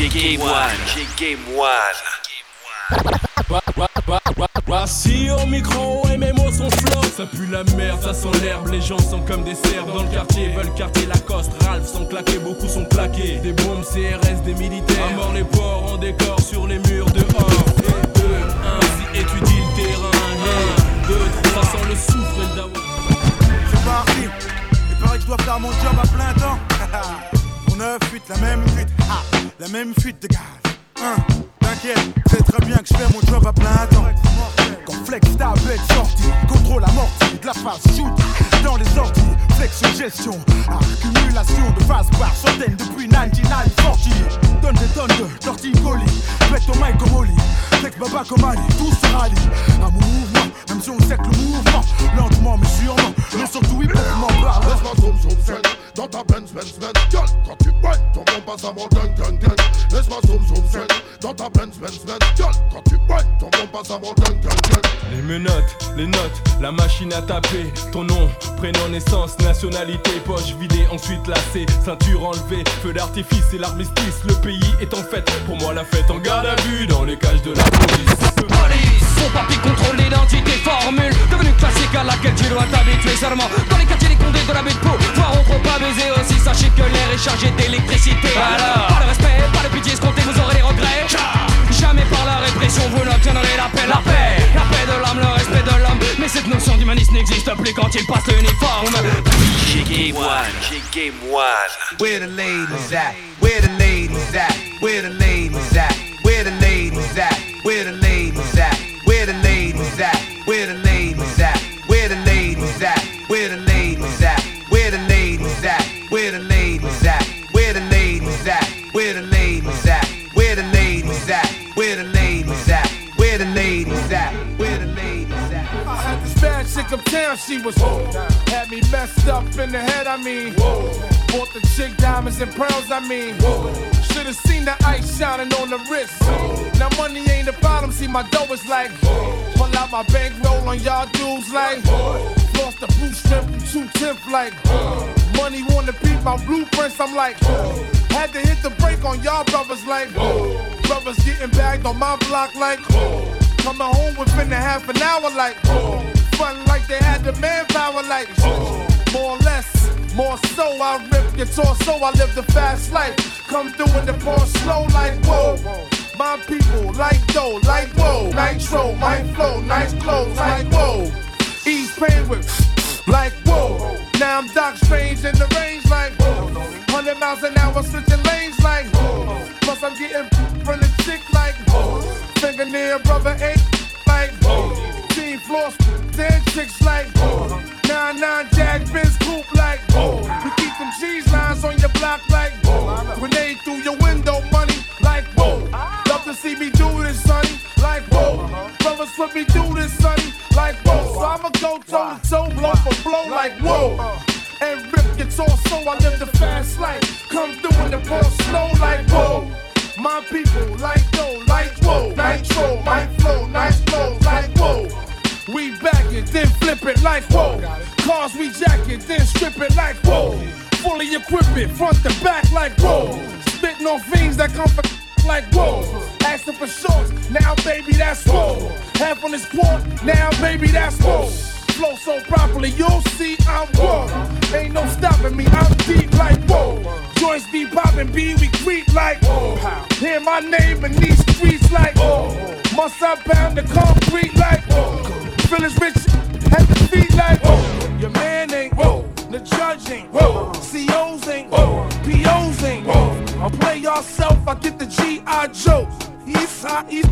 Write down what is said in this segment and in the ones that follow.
DJ Game One. Game One. Voici au micro et mes mots sont flots. Ça pue la merde, ça sent l'herbe. Les gens sont comme des cerfs dans le quartier Veulent quartier Lacoste, Ralph sont claqués Beaucoup sont plaqués Des bombes CRS, des militaires. À mort les porcs en décor sur les murs dehors Et deux, ainsi étudie le terrain. Un, deux, ça sent le soufre et le dawa. C'est parti. Il paraît que je dois faire mon job à plein temps On neuf fuite, la même fuite. Ah, La même fuite de gaz. Hein. T'inquiète, c'est très bien que je fais mon job à plein temps. Quand Flex tablette sortie, contrôle amorti, de la phase shoot dans les orties, flexion gestion, accumulation de phase par centaines depuis 1940. Donne des tonnes de torticolis, mets ton mic comme Oli, flex baba comme Ali, tout se rallie. Mon mouvement, même si on sait que le mouvement, lentement mais sûrement, mais surtout il peut zoom zoom dans ta Benz Benz Benz Gueule. Quand tu boites, ton bon passe avant gang gang Laisse-moi zoom zoom zen dans ta Benz Benz Benz Gueule. Quand tu boites, ton bon passe avant gang Les menottes, les notes, la machine à taper. Ton nom, prénom, naissance, nationalité, poche vidée, ensuite lacée Ceinture enlevée, feu d'artifice et l'armistice. Le pays est en fête, pour moi la fête en garde à vue Dans les cages de la police Police, son papier contrôle l'identité, formule. Devenu classique à laquelle tu dois t'habituer seulement Dans les quartiers, les condés de la baie de peau Voir on trop pas baiser aussi, sachez que l'air est chargé d'électricité. Alors, pas de respect, pas de pitié escompté, vous aurez des regrets. Jamais par la répression, vous n'obtiendrez la paix, la paix. La paix de l'âme, le respect de l'homme. Mais cette notion d'humanisme n'existe plus quand il passe l'uniforme. DJ Game One. DJ Game One. Where the ladies at? Where the ladies at? Where the ladies at? Chick uptown, she was Had me messed up in the head, I mean. Bought the chick diamonds and pearls, I mean. Should've seen the ice shining on the wrist. Now money ain't the problem, see my dough is like Pull out my bankroll on y'all dudes like Lost the blue strip and two tenth like Money wanna beat my blueprints, I'm like Had to hit the brake on y'all brothers like Brothers getting bagged on my block like Coming home within a half an hour like Fun like they had the manpower like oh. More or less, more so I rip your torso, I live the fast life. Come through in the pour slow like whoa. My people like dough, like whoa Nitro, my flow, nice clothes like whoa Ease pain with like whoa Now I'm Doc Strange in the range like whoa 100 miles an hour switching lanes like whoa Plus I'm getting from the chick like whoa Fingernail brother ain't Team floor chicks like whoa Nine nine jag Benz coupe like whoa We keep them cheese lines on your block like whoa Grenade through your window money like whoa Love to see me do this sonny like whoa Brothers put me through this sonny like whoa So I'ma go toe to toe blow for blow like whoa and rip your torso. I live the fast life. Come through in the ball slow like whoa. My people like dough, like whoa. Nitro, my flow, nice clothes like whoa. We back it, then flip it like whoa. Cars we jack it, then strip it like whoa. Fully equip it, front to back like whoa. Spitting on fiends that come for like whoa. Asking for shorts, now baby that's whoa. Half on this quad, now baby that's whoa. Flow so properly, you'll see I'm whoa. Ain't no stopping me, I'm deep like whoa. Joints be popping, B, we creep like whoa. Hear my name in these streets like whoa. Must I pound the concrete like whoa. Feelings rich at the feet like whoa. Your man ain't whoa. The judge ain't whoa. COs ain't whoa. POs ain't whoa. I'll play yourself, I get the G.I. Joes. East side, East,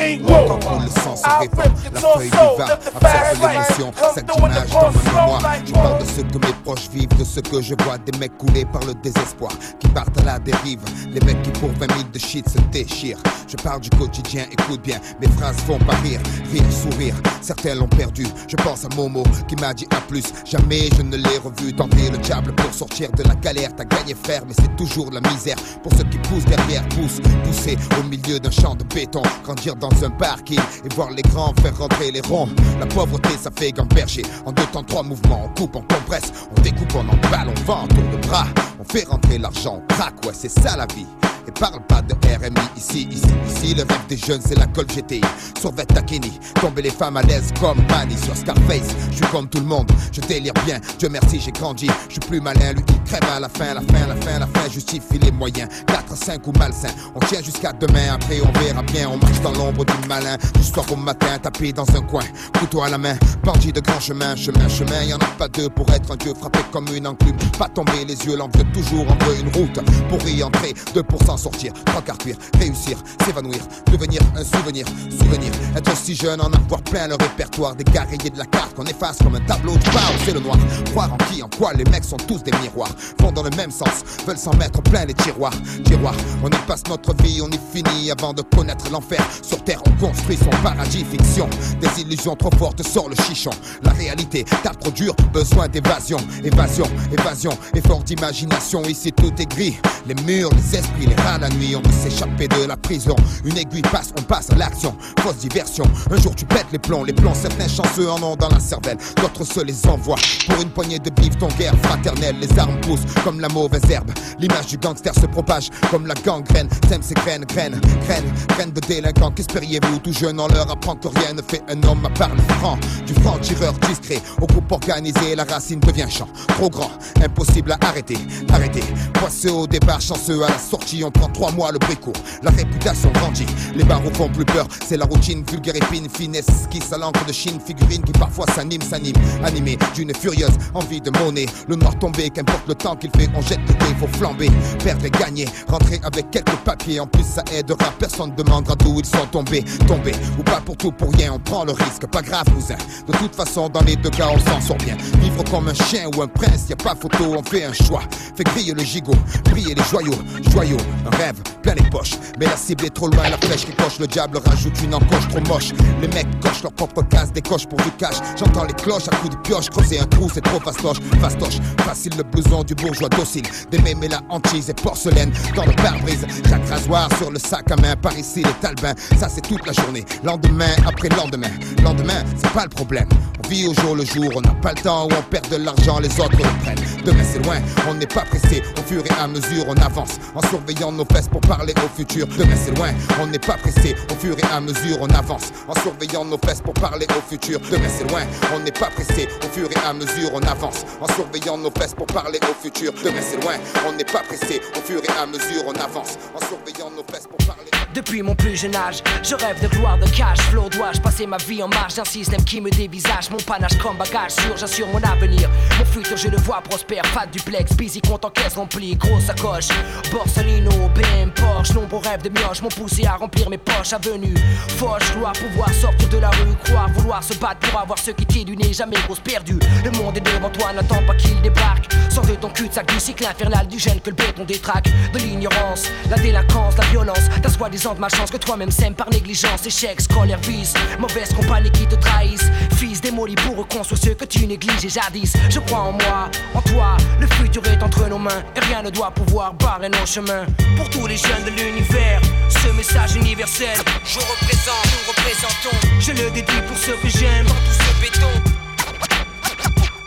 Ain't. Quand le sang se I'll rip la feuille du the absorbe fast life. l'émotion, Come chaque through in the image dans ma mémoire. Je parle de ce que mes proches vivent, de ce que je vois, des mecs coulés par le désespoir, qui partent à la dérive. Les mecs qui pour 20 000 de shit se déchirent. Je parle du quotidien, écoute bien, mes phrases font pas rire, rire, sourire. Certains l'ont perdu, je pense à Momo qui m'a dit à plus. Jamais je ne l'ai revu tenter le diable pour sortir de la galère. T'as gagné frère, mais c'est toujours la misère. Pour ceux qui poussent derrière, poussent, pousser au milieu d'un champ de béton, grandir dans un parking et voir les grands faire rentrer les ronds. La pauvreté, ça fait gamberger. En deux temps, trois mouvements, on coupe, on compresse, on découpe, on emballe, on vend, on tourne de bras. On fait rentrer l'argent, on craque, ouais, c'est ça la vie. Et parle pas de RMI ici, ici, ici. Le rêve des jeunes, c'est la colle GTI. Sur Takini, tomber les femmes à l'aise comme Manny sur Scarface. Je suis comme tout le monde, je délire bien. Dieu merci, j'ai grandi. Je suis plus malin, lui il crève à la fin, la fin, la fin, la fin. Justifie les moyens. 4, 5 ou malsain. On tient jusqu'à demain, après on verra bien. On marche dans l'ombre du malin. Du soir au matin, tapé dans un coin. Couteau à la main, bandit de grand chemin, chemin, chemin. Y en a pas deux pour être un dieu frappé comme une enclume. Pas tomber les yeux, l'envieux toujours en veut une route pour y entrer. 2% sortir, trois quarts cuire, réussir, s'évanouir, devenir un souvenir, souvenir. Être si jeune, en avoir plein le répertoire des gars de la carte qu'on efface comme un tableau du bar, c'est le noir. Croire en qui, en quoi, les mecs sont tous des miroirs. Vont dans le même sens, veulent s'en mettre plein les tiroirs. Tiroirs, on y passe notre vie, on y finit avant de connaître l'enfer. Sur terre, on construit son paradis, fiction. Des illusions trop fortes sort le chichon. La réalité, t'as trop dur, besoin d'évasion. Évasion, évasion, effort d'imagination. Ici tout est gris. Les murs, les esprits, les rats la nuit. On veut s'échapper de la prison. Une aiguille passe, on passe à l'action. Fausse diversion. Un jour tu pètes les plombs, les plombs. Certains chanceux en ont dans la cervelle. D'autres se les envoient. Pour une poignée de bif, ton guerre fraternelle. Les armes poussent comme la mauvaise herbe. L'image du gangster se propage comme la gangrène. Sème ses graines, graines, graines, graines de délinquants. Qu'espériez-vous Tout jeune, on leur apprend que rien ne fait un homme à part le franc. Du franc tireur discret au groupe organisé, la racine devient champ. Trop grand, impossible à arrêter, arrêter. Poisseux au départ, chanceux à la sortie, on prend trois mois le bricourt. La réputation grandit, les barreaux font plus peur. C'est la routine, vulgaire épine, finesse, qui à l'encre de Chine, figurine qui parfois s'anime, s'anime. Animé d'une furieuse envie de monnaie. Le noir tombé, qu'importe le temps qu'il fait, on jette il faut flamber. Perdre et gagner, rentrer avec quelques papiers. En plus, ça aidera, personne demandera d'où ils sont tombés. Tombés, ou pas pour tout, pour rien, on prend le risque. Pas grave, cousin. De toute façon, dans les deux cas, on s'en sort bien. Vivre comme un chien ou un prince, y a pas photo, on fait un choix. Fait griller le gigot, briller les joyaux. Joyaux, un rêve, plein les poches. Mais la cible est trop loin, la flèche qui coche, le diable rajoute une encoche trop moche. Les mecs cochent leur propre case, décochent pour du cash. J'entends les cloches à coups de pioche, creuser un trou, c'est trop fastoche. Fastoche, facile le blouson du bourgeois docile. Des mémés la hantise et porcelaine dans le pare-brise. Chaque rasoir sur le sac à main, par ici les talbins. Ça c'est toute la journée, lendemain après lendemain. Lendemain, c'est pas le problème. On vit au jour le jour, on n'a pas le temps où on perd de l'argent, les autres le prennent. Demain c'est loin, on n'est pas pressé. Au fur et à mesure, on avance en surveillant nos fesses pour parler au futur. Demain c'est loin, on n'est pas pressé. Au fur et à mesure, on avance en surveillant nos fesses pour parler au futur. Demain c'est loin, on n'est pas pressé. Au fur et à mesure, on avance en surveillant nos fesses pour parler au futur. Demain c'est loin, on n'est pas pressé. Au fur et à mesure, on avance en surveillant nos fesses pour parler. Depuis mon plus jeune âge, je rêve de gloire, de cash, flow. Dois-je passer ma vie en marge d'un système qui me dévisage Mon panache comme bagage sûr, j'assure mon avenir. Mon futur, je le vois prospère, fat duplex, busy, compte en caisse remplie, grosse sacoche. Borsalino, BM, Porsche, nombreux rêves de mioche m'ont poussé à remplir mes poches. Avenue, Foch, gloire, pouvoir sortir de la rue, croire, vouloir se battre pour avoir ce qui t'est du nez, jamais grosse perdue. Le monde est devant toi, n'attends pas qu'il débarque. Sors de ton cul de sac du cycle infernal du gène que le béton détraque. De l'ignorance, la délinquance, la violence, ta soi-disant de malchance que toi-même sème par négligence, échec, scolaire, vice, mauvaise compagnie qui te trahissent. Fils démoli pour reconstruire ce que tu négliges jadis. Je crois en moi, en toi, le futur est entre nos mains et rien ne doit pouvoir barrer nos chemins. Pour tous les jeunes de l'univers, ce message universel, je représente, nous représentons. Je le dédie pour ceux que j'aime, dans tout ce béton.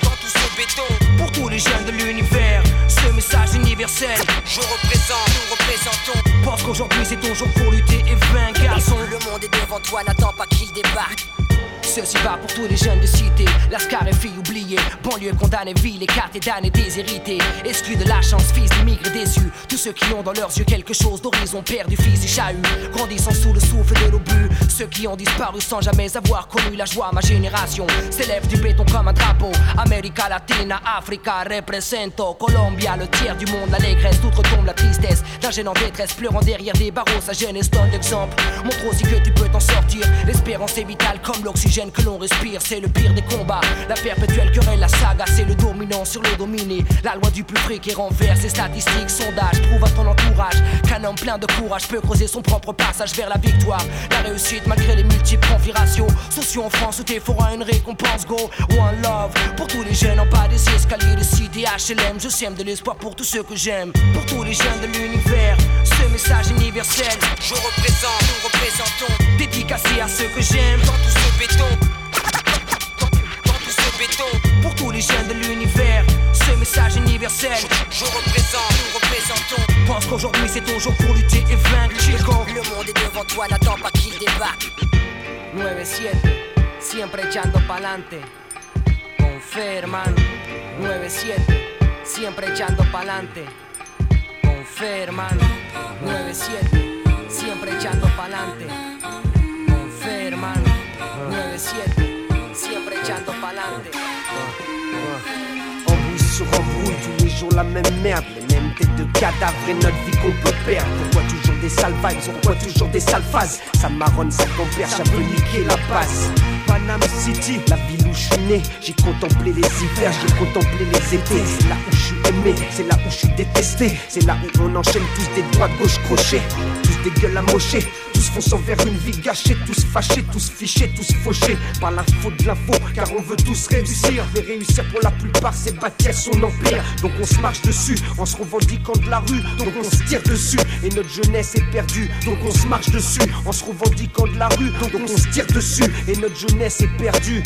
Dans tout ce béton, pour tous les jeunes de l'univers, ce message universel, je représente, nous représentons. Pense qu'aujourd'hui c'est ton jour pour lutter et vaincre, garçon. Le monde est devant toi, n'attends pas qu'il débarque. Ceci va pour tous les jeunes de cité, Lascar et filles oubliées, banlieue condamnée, ville écartée, damnée, déshérités, exclus de la chance, fils d'immigrés déçus, tous ceux qui ont dans leurs yeux quelque chose d'horizon, perdu, fils et chahut, grandissant sous le souffle de l'obus, ceux qui ont disparu sans jamais avoir connu la joie, ma génération. S'élève du béton comme un drapeau, América Latina, Africa, represento, Colombia, le tiers du monde, l'allégresse, tout retombe la tristesse, d'un jeune en détresse, pleurant derrière des barreaux, sa jeunesse donne l'exemple, montre aussi que tu peux t'en sortir, l'espérance est vitale comme l'oxygène que l'on respire, c'est le pire des combats. La perpétuelle querelle, la saga, c'est le dominant sur le dominé. La loi du plus fric renverse les statistiques, sondages, prouve à ton entourage qu'un homme plein de courage peut creuser son propre passage vers la victoire. La réussite malgré les multiples configurations. Sociaux en France où t'es forains une récompense, go. One love pour tous les jeunes en bas des escaliers de cité HLM. Je sème de l'espoir pour tous ceux que j'aime. Pour tous les jeunes de l'univers, ce message universel. Je représente, nous représentons. Dédicacé à ceux que j'aime dans tout ce béton. Béton. Pour tous les jeunes de l'univers, ce message universel. Je représente, nous représentons. pense qu'aujourd'hui c'est toujours pour lutter et vaincre, chico. Le monde est devant toi, n'attends pas qu'il débarque. 9-7, siempre echando pa'lante. Con fe, hermano. 9-7, siempre echando pa'lante. Con fe, hermano. 9-7, siempre echando pa'lante. Con fe, hermano. 9-7, Embrouille sur embrouille, tous les jours la même merde, les mêmes têtes de cadavres et notre vie qu'on peut perdre. Pourquoi toujours des sales vibes, pourquoi toujours des sales phases Ça marronne, ça compère, ça peut niquer la passe. Panama City, la ville où je suis né, j'ai contemplé les hivers, j'ai contemplé les étés. C'est là où je suis aimé, c'est là où je suis détesté, c'est là où on enchaîne tous des droits gauche crochés, tous des gueules amochées, tous fonçant vers une vie gâchée, tous fâchés, tous fichés, tous fauchés par la faute de l'info, car on veut tous réussir. Mais réussir pour la plupart, c'est bâtir son empire. Donc on se marche dessus en se revendiquant de la rue, donc on se tire dessus. Et notre jeunesse est perdue, donc on se marche dessus en se revendiquant de la rue, donc on se tire dessus. Et notre jeunesse est perdue.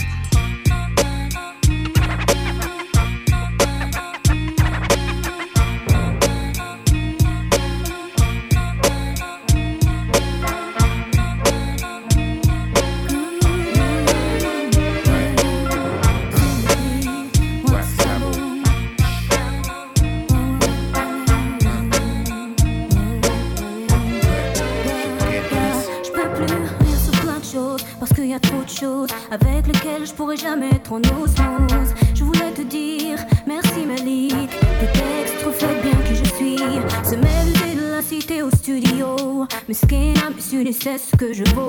Ce que je vaux.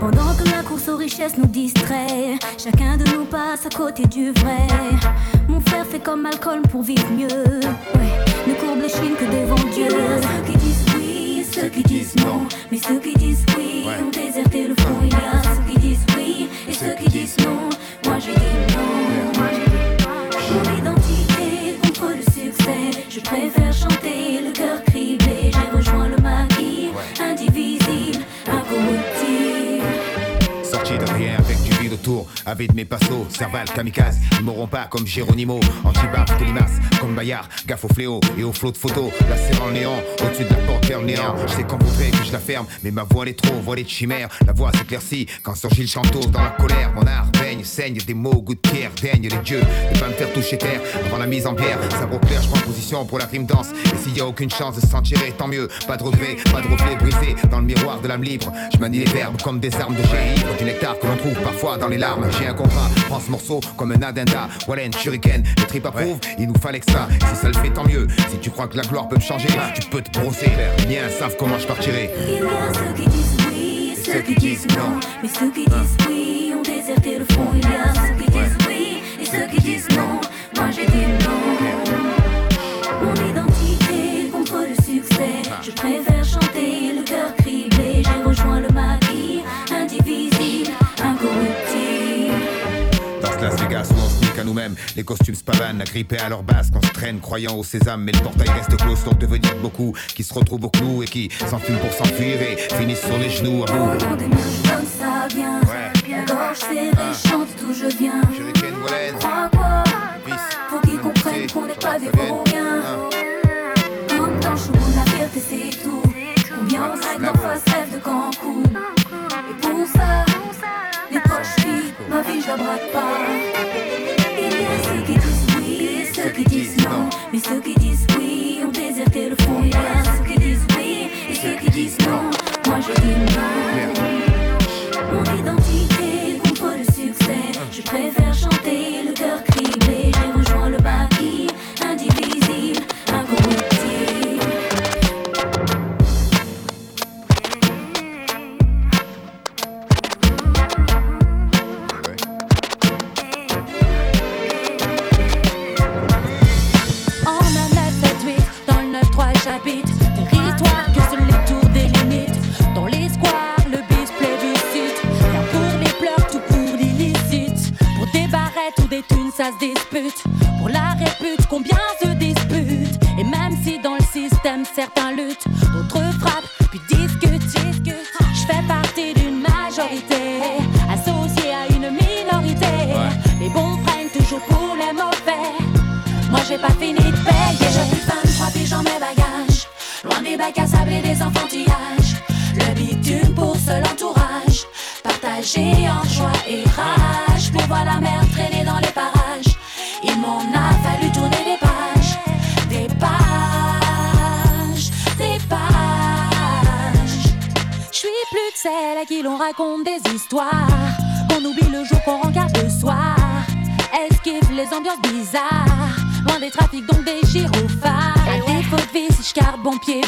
Pendant que la course aux richesses nous distrait, chacun de nous passe à côté du vrai. Mon frère fait comme Malcolm pour vivre mieux. Ouais, ne courbe les chines que devant Dieu. Ceux qui disent oui et ceux qui disent non. Mais ceux qui disent oui ont déserté le front. Il y a ceux qui disent oui et ceux qui disent non. Avec mes passos, Serval, kamikaze, ils m'auront pas comme Géronimo, anti-barbe, limace, comme Bayard, gaffe au fléau et au flot de photos, là c'est en néant, au-dessus de la porte vers le néant, je sais quand voudrait que je la ferme, mais ma voix elle est trop voilée de chimère, la voix s'éclaircit quand surgit le chanteau dans la colère, mon art baigne, saigne des mots, goût de pierre, daigne les dieux, ne pas me faire toucher terre, avant la mise en pierre, sabre clair, je prends position pour la rime danse, et s'il y a aucune chance de s'en tirer, tant mieux, pas de regret, pas de reflet brisé, dans le miroir de l'âme libre, je manie les verbes comme des armes de génie, du nectar que l'on trouve parfois dans les larmes, j'ai un contrat, prends ce morceau comme un addenda, Wallen, shuriken, les tripes approuvent, il nous fallait que ça, si ça le fait tant mieux, si tu crois que la gloire peut me changer, tu peux te brosser, les miens savent comment je partirai. Il y a ceux qui disent oui et ceux qui disent non. Mais ceux qui disent oui ont déserté le front. Il y a ceux qui disent oui et ceux qui disent non. Moi j'ai dit non. Mon identité contre le succès. Je préfère à nous-mêmes, les costumes se pavanent, agrippés à leur base, qu'on se traîne croyant au sésame, mais le portail reste clos pour devenir beaucoup, qui se retrouvent au clou et qui s'enfument pour s'enfuir et finissent sur les genoux à bout. Donne ça bien. La gorge serrée, chante d'où je viens. Crois quoi Faut qu'ils comprennent qu'on n'est pas des vauriens. Comme dans Chou, la fierté c'est tout. Combien on sait qu'en face rêve de Cancun. Et pour ça, les poches vides, ma vie je la braque pas qui disent non, mais ceux qui disent oui ont déserté le fond. Il y a ceux qui disent oui et ceux qui disent non. Moi je dis non.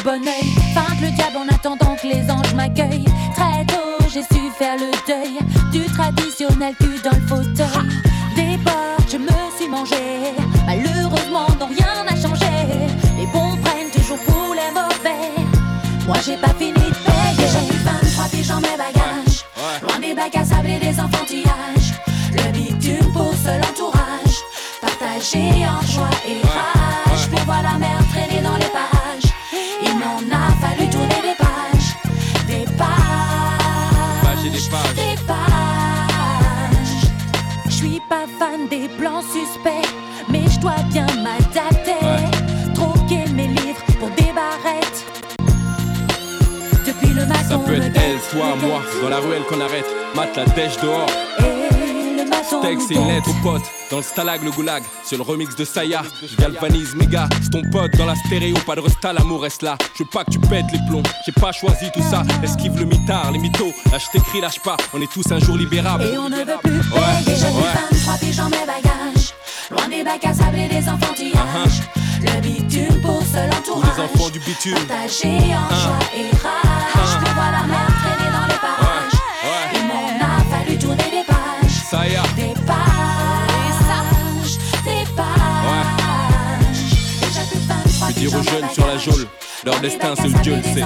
Bon le diable en attendant que les anges m'accueillent. Très tôt, j'ai su faire le deuil du traditionnel cul pages. Pages et des pages. Des pages. Je suis pas fan des plans suspects. Mais je dois bien m'adapter. Troquer mes livres pour des barrettes. Depuis le Ça matin. peut être elle, toi, moi, dans la ruelle qu'on arrête. Mat la dèche dehors. Et. Texte et une lettre au pote, dans le stalag, le goulag, sur le remix de Saya. Je galvanise méga, c'est ton pote dans la stéréo, pas de resta, l'amour reste là. Je veux pas que tu pètes les plombs, j'ai pas choisi tout ça. Esquive le mitard, les mythos, là je t'écris, lâche pas, on est tous un jour libérables. Et on ne veut plus Ouais, payer. J'ai ouais. mis 23 piges dans mes bagages. Loin des bacs à sable et des enfantillages. Le bitume pour seul entourage. les enfants du bitume. En joie et rage. Pour voir la mer traîner dans les parages. Dire aux jeunes sur la geôle, leur destin c'est le Dieu le sait.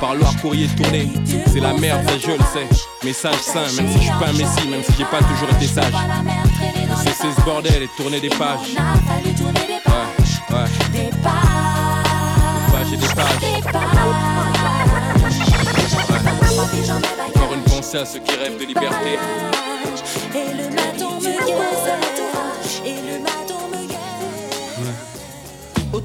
Parloir, courrier tourné, c'est la merde, ça je le sais. Message sain, même si je suis pas un messie, même si j'ai pas toujours été sage. Cesser ce bordel et tourner des pages. Ouais, ouais, Des pages. et des pages. Des pages. Déjà plus de 23 piges dans mes bagages. Encore une pensée à ceux qui rêvent de liberté.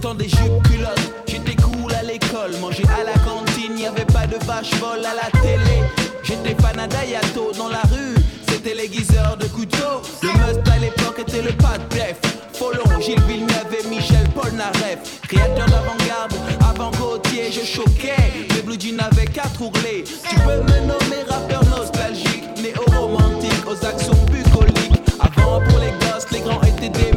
Des culottes, j'étais cool à l'école, manger à la cantine, y avait pas de vache folle à la télé. J'étais fan à Dayato dans la rue, c'était l'aiguiseur de couteau. Le must à l'époque était le pas de def. Follon, Gilles Villeneuve et Michel Polnareff. Créateur d'avant-garde, avant Gauthier, je choquais. Les blue jeans avaient quatre ourlets. Tu peux me nommer rappeur nostalgique, néo-romantique, aux actions bucoliques. Avant pour les gosses, les grands étaient des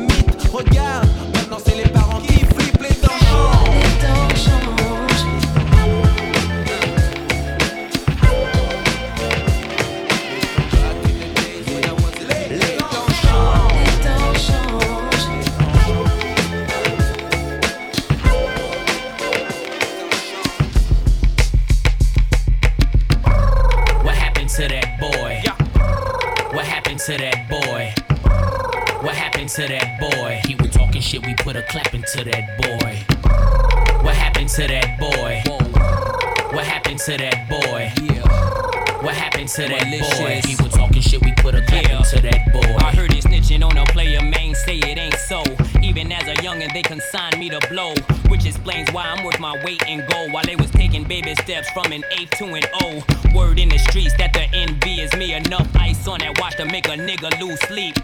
to that boy? He was talking shit, we put a clap into that boy. What happened to that boy? What happened to that boy? What happened to that boy? He was talking shit, we put a clap into that boy. I heard it snitching on a player, man, say it ain't so. Even as a youngin', they consigned me to blow. Which explains why I'm worth my weight in gold. While they was taking baby steps from an eighth to an O. Word in the streets that the envy is me. Enough ice on that watch to make a nigga lose sleep.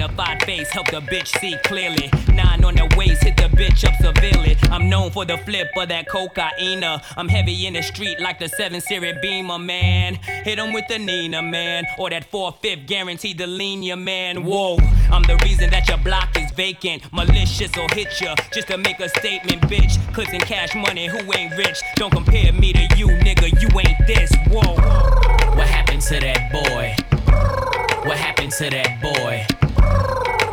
Magnified face, help the bitch see clearly. Nine on the waist, hit the bitch up severely. I'm known for the flip of that cocaine. I'm heavy in the street like the 7 Series Beamer, man. Hit him with the Nina, man. Or that 4 5 guaranteed to lean ya, man. Whoa, I'm the reason that your block is vacant. Malicious will hit ya just to make a statement, bitch. Clips and cash money, who ain't rich? Don't compare me to you, nigga. You ain't this. Whoa. What happened to that boy? What happened to that boy?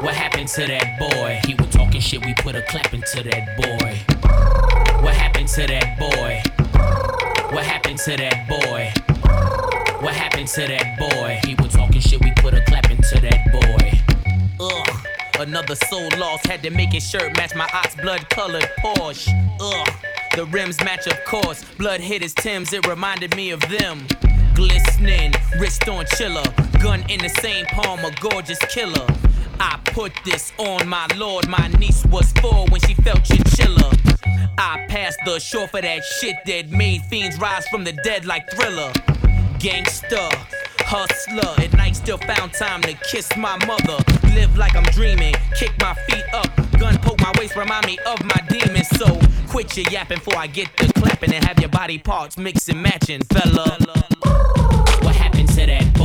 What happened to that boy? He was talking shit, we put a clap into that boy. What happened to that boy? What happened to that boy? What happened to that boy? He was talking shit, we put a clap into that boy. Ugh. Another soul lost, had to make his shirt match my ox blood colored Porsche. Ugh. The rims match, of course. Blood hit his Tims, it reminded me of them. Glistening, wrist on chiller. Gun in the same palm, a gorgeous killer. I put this on my lord. My niece was four when she felt chinchilla. I passed the shore for that shit that made fiends rise from the dead like thriller. Gangster, hustler, at night still found time to kiss my mother. Live like I'm dreaming, kick my feet up. Gun poke my waist, remind me of my demons. So quit your yapping before I get the clapping and have your body parts mix and matching, fella. What happened to that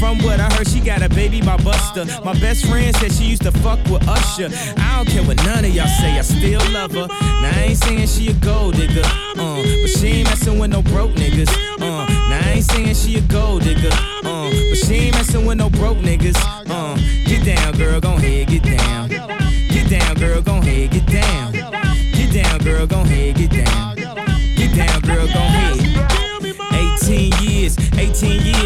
From what I heard, she got a baby by Buster. My best friend said she used to fuck with Usher. I don't care what none of y'all say, I still love her. Now I ain't saying she a gold digger, uh, but she ain't messing with no broke niggas. Uh, now I ain't saying she a gold digger, uh, but she ain't messing with no broke niggas. Uh, get down, girl, gon' head,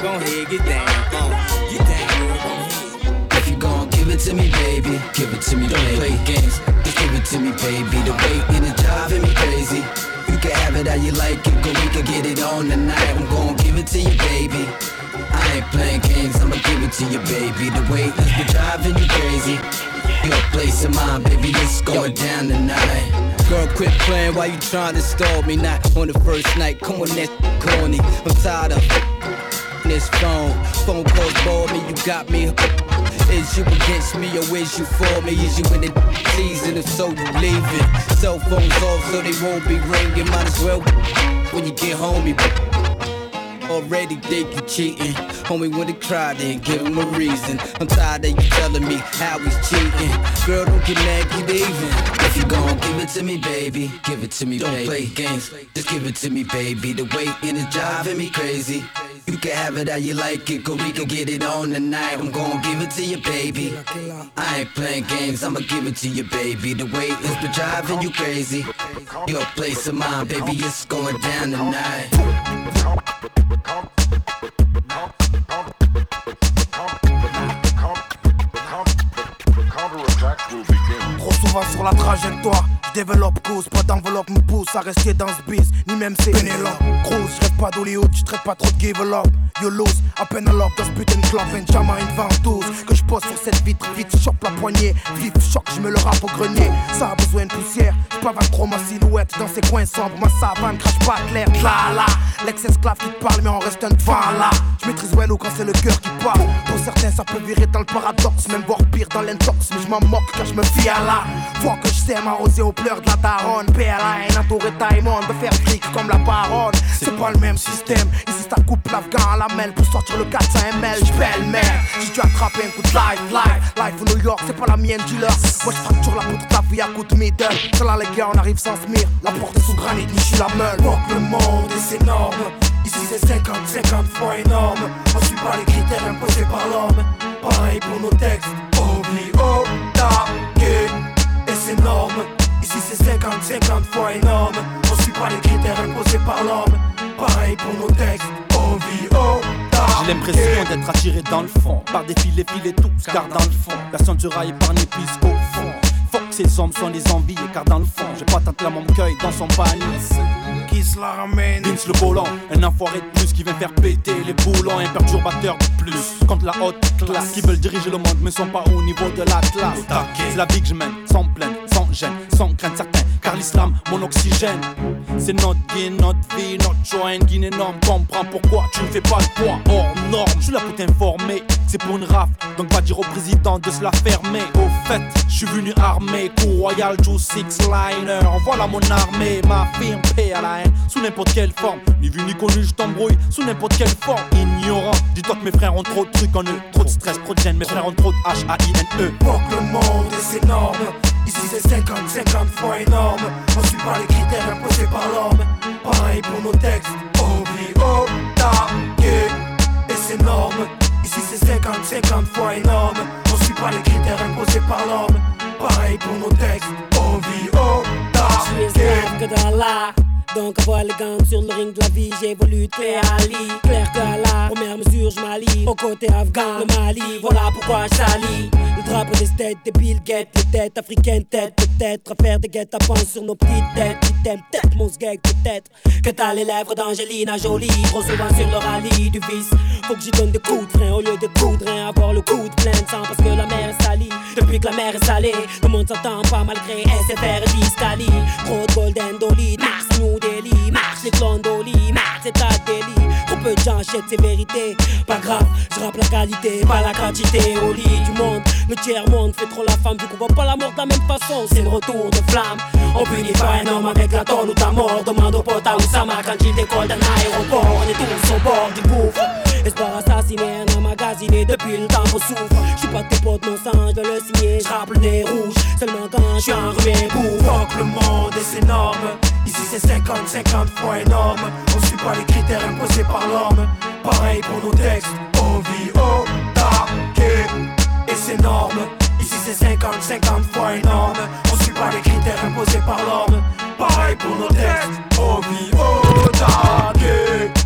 Girl, down, uh. Get down. If you gon' give it to me, baby, give it to me, Don't play games, just give it to me, baby. The weight and the driving me crazy. You can have it how you like it, go we can get it on tonight. I'm gon' give it to you, baby. I ain't playing games, I'ma give it to you, baby. The weight has been driving you crazy. Your place of mine, baby, it's going down tonight. Girl, quit playing while you trying to stall me. Not on the first night, come on, that corny. I'm tired of this phone. Phone calls bore me, you got me. Is you against me or is you for me? Is you in the season? If so, you leaving. Cell phones off so they won't be ringing. Might as well when you get home. You already think you cheating. Homie, when they cry, then give him a reason. I'm tired of you telling me how he's cheating. Girl, don't get mad, keep even. If you gon' give it to me, baby, give it to me, Don't play games, just give it to me, baby. The weight and it's driving me crazy. You can have it how you like it, go we can get it on tonight. I'm gon' give it to you, baby. I ain't playing games, I'ma give it to you, baby. The weight has been driving you crazy. Your place of mine, baby, it's going down tonight. Sur la trajectoire, je développe cause, pas d'enveloppe me pousse à rester dans ce biz, ni même c'est Pénélope. Cruz, je pas d'Hollywood, je traite pas trop de give up. yo lose. À peine à l'ordre dans ce putain de club, Benjamin une ventouse. Que je pose sur cette vitre, vite, chope la poignée. Vif, choc, je me le rap au grenier. Ça a besoin de poussière, je trop ma silhouette dans ces coins sombres. Ma savane crache pas clair, là là. L'ex-esclave qui te parle, mais on reste un devant là. Je maîtrise well ou quand c'est le cœur qui parle. Pour certains, ça peut virer dans le paradoxe, même voir pire dans l'intox. Mais je m'en moque quand je me fie à la. Vois que je sais m'arroser aux pleurs de la daronne. PLA, entouré Taïmon, de faire fric comme la parole. C'est pas le même système. Ici, ça coupe l'afghan à la mêle pour sortir le 400 ml. J'pelle merde. Si tu attrapes un coup de life, life, life au New York, c'est pas la mienne, dealer. Moi, je fracture la poutre ta vie à coup de middle. C'est là, les gars, on arrive sans smir. La porte est sous granit, ni la meule. Fuck le monde et c'est énorme. Ici, c'est 50, 50 fois énorme. On suit pas les critères imposés par l'homme. Pareil pour nos textes. O-V-O, ta, et c'est énorme. Ici c'est 50, 50 fois énorme. On suit pas les critères imposés par l'homme. Pareil pour nos textes. O-V-O, j'ai l'impression d'être attiré dans le fond Par des filets filets tout car dans le fond Personne sera épargné puisqu'au fond Faut ces hommes sont des enviés car dans le fond J'ai pas tant la mon cueil dans son panier Qui se la ramène. Vince le volant, un enfoiré de plus qui vient faire péter les boulons Un perturbateur de plus. Contre la haute classe Qui veulent diriger le monde mais sont pas au niveau de la classe. C'est la vie que je mène, sans plainte, sans gêne, sans crainte certains car l'islam, mon oxygène. C'est notre gain, notre vie, notre choix, une guine énorme. Comprends pourquoi tu ne fais pas le poids hors norme. Je suis là pour t'informer, c'est pour une raf, donc pas dire au président de se la fermer. Au fait, je suis venu armé, coup royal, Joe Six Liner. Voilà mon armée, ma firme, paix à la haine, sous n'importe quelle forme. Ni vu ni connu, je t'embrouille, sous n'importe quelle forme. Ignorant, dis-toi que mes frères ont trop de trucs en eux, trop de stress, trop de gêne. Mes frères ont trop de H-A-I-N-E. le monde c'est énorme. Ici c'est 50, 50 fois énorme. On suit pas les critères imposés par l'homme. Pareil pour nos textes. O-V-O, ta, Et c'est énorme. Ici c'est 50, 50 fois énorme. On suit pas les critères imposés par l'homme. Pareil pour nos textes. O-V-O, ta, que dans la donc avoir les gants sur le ring de la vie, j'évolue clair à Ali. Clair que à la première mesure, je m'allie. Au côté afghan, le Mali, voilà pourquoi je salis. Le drapeau des têtes, des Bill Gates, les têtes africaines, tête peut-être. À faire des guettes à penser sur nos petites têtes. Item, tête, mon sgeg, peut-être. Que t'as les lèvres d'Angelina Jolie. Trop souvent sur le rallye du vice. Faut que j'y donne des coups de frein au lieu de coups de rien. Avoir le coup de plein de sang parce que la mer est salie. Depuis que la mer est salée, le monde s'entend pas malgré SFR et Discali. Trop de golden dolly, Mars, Delhi. Marche les clones d'Oli, Mars c'est ta délit. Trop peu de gens achètent ces vérités. Pas grave, je rappe la qualité, pas la quantité. Au lit du monde, le tiers monde fait trop la femme. Du coup, voit pas la mort de la même façon. C'est le retour de flamme. On punit pas un homme avec la tonne ou ta mort. Demande au pote à Oussama quand il décolle d'un aéroport. On est tous au bord du gouffre. Espoir assassiné, un emmagasiné depuis le temps qu'on souffre. J'suis pas tes potes, mon sang, je le signer. J'rappe le nez rouge, seulement quand j'suis enrhumé pour. Fuck le monde et c'est énorme. Ici c'est 50, 50 fois énorme. On suit pas les critères imposés par l'homme. Pareil pour nos textes. O-V-O, ta, et c'est énorme. Ici c'est 50, 50 fois énorme. On suit pas les critères imposés par l'homme. Pareil pour nos textes. O-V-O, ta, fuck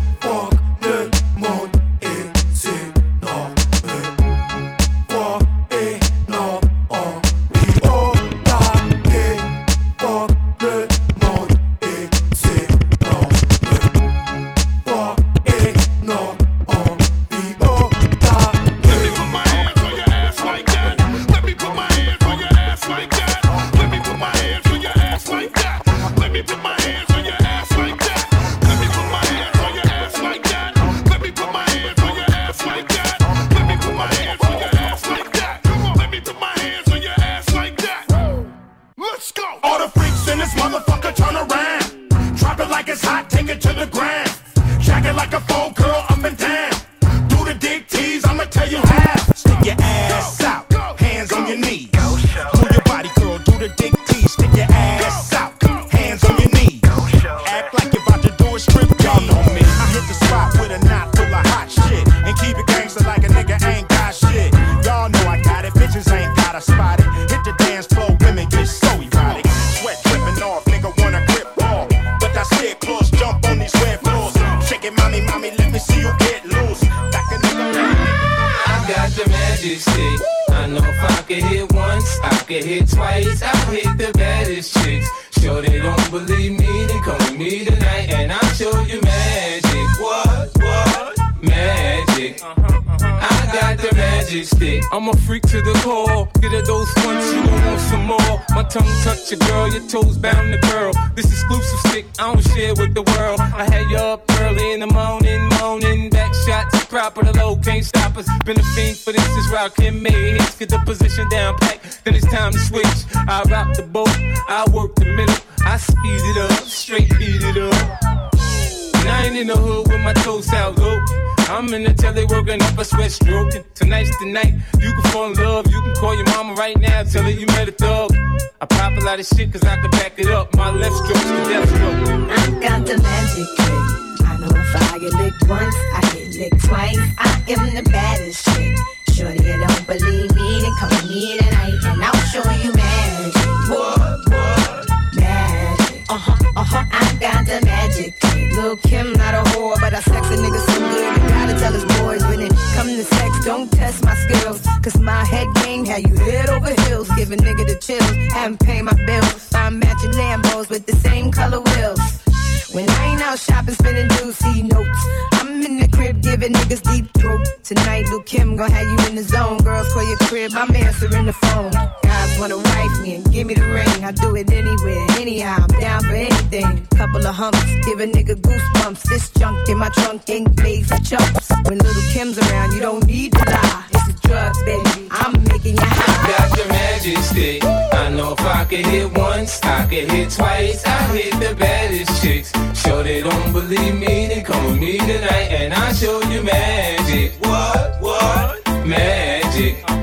stick. I'm a freak to the core. Get a dose once, you gon' want some more. My tongue touch your girl, your toes bound to curl. This exclusive stick, I don't share with the world. I had you up early in the morning, moaning. Back shots, proper the low, can't stop us. Been a fiend for this, is rock and made. Get the position down pack, then it's time to switch. I rock the boat, I work the middle. I speed it up, straight beat it up. And I ain't in the hood with my toes out low. I'm in the telly working up a sweat stroking. Tonight's the night. You can fall in love. You can call your mama right now. Tell her you met a thug. I pop a lot of shit cause I can back it up. My left stroke's the death stroke. I got the magic trick. I know if I get licked once, I get licked twice. I am the baddest chick. Shorty, you don't believe me, then come with me tonight and I'll show you magic. What, what? Magic. Uh huh, uh huh. I got the magic trick. Lil' Kim, not a whore, but I sex a nigga so good. Don't test my skills. Cause my head game had you head over heels. Give a nigga the chills, haven't paid my bills. I'm matching Lambos with the same color wheels. When I ain't out shopping, spending juicy notes. I'm in the crib giving niggas deep throat. Tonight, Lil Kim gon' have you in the zone. Girls call your crib, I'm answering the phone. Wanna wife me and give me the ring. I do it anywhere, anyhow. I'm down for anything. Couple of humps, give a nigga goosebumps. This junk in my trunk ain't made for chumps. When little Kim's around, you don't need to lie. It's the drugs, baby. I'm making you high. Got your magic stick. I know if I could hit once, I could hit twice. I hit the baddest chicks. Sure they don't believe me, then come with me tonight and I'll show you magic. What? What? Magic.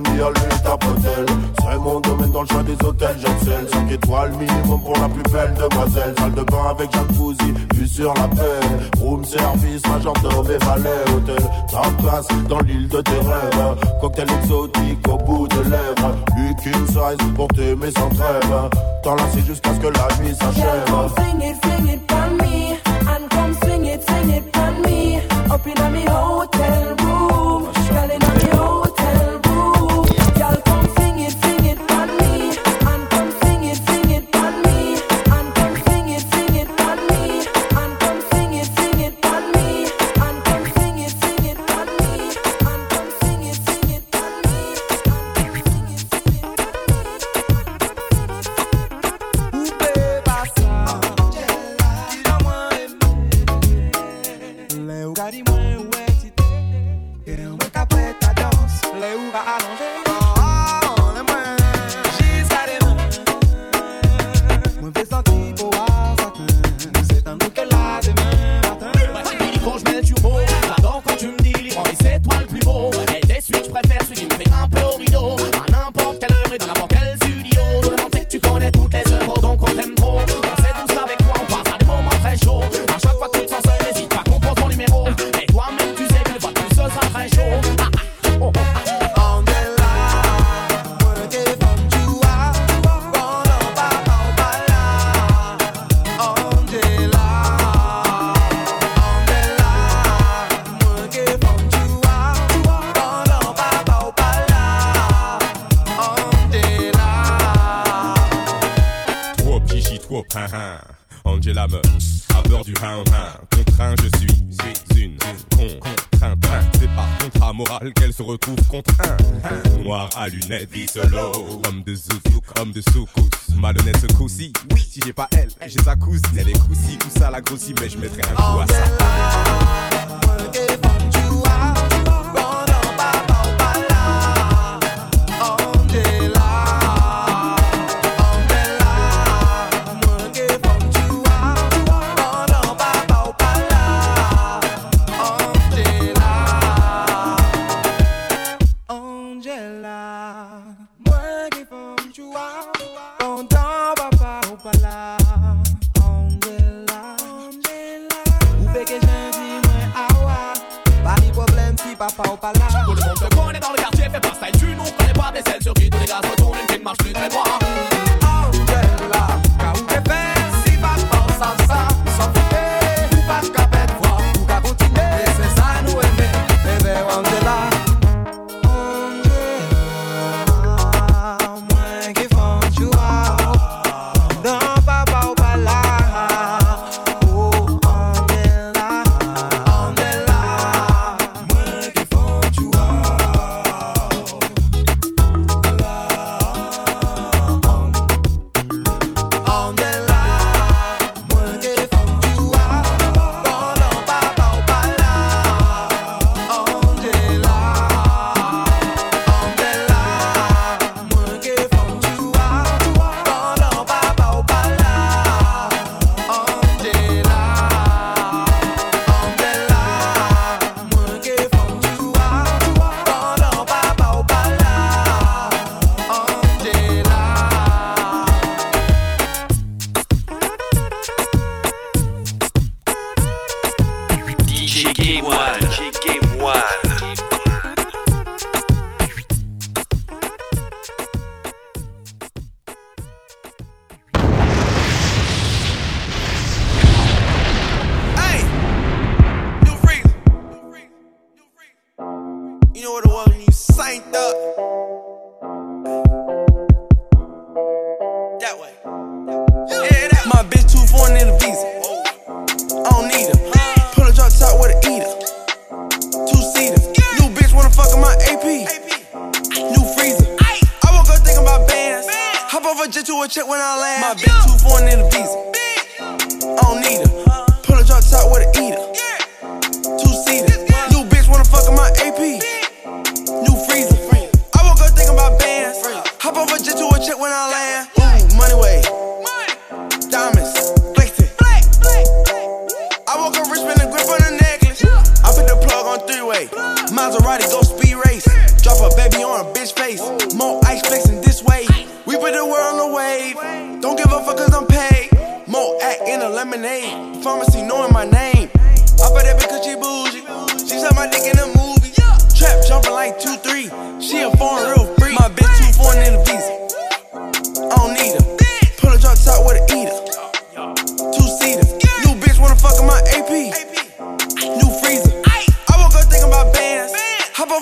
Ni à Potel. C'est mon domaine dans le choix des hôtels. J'excelle 5 étoiles minimum pour la plus belle demoiselle. Salle de bain avec jacuzzi, vue sur la paix. Room service, majordome et valet. Hôtel, top classe dans l'île de tes rêves. Cocktail exotique au bout de lèvres. Lucky size pour t'aimer sans trêve. T'enlacer jusqu'à ce que la nuit s'achève. sing it, sing it for me, and come swing it, swing it for me. Up in me hotel room,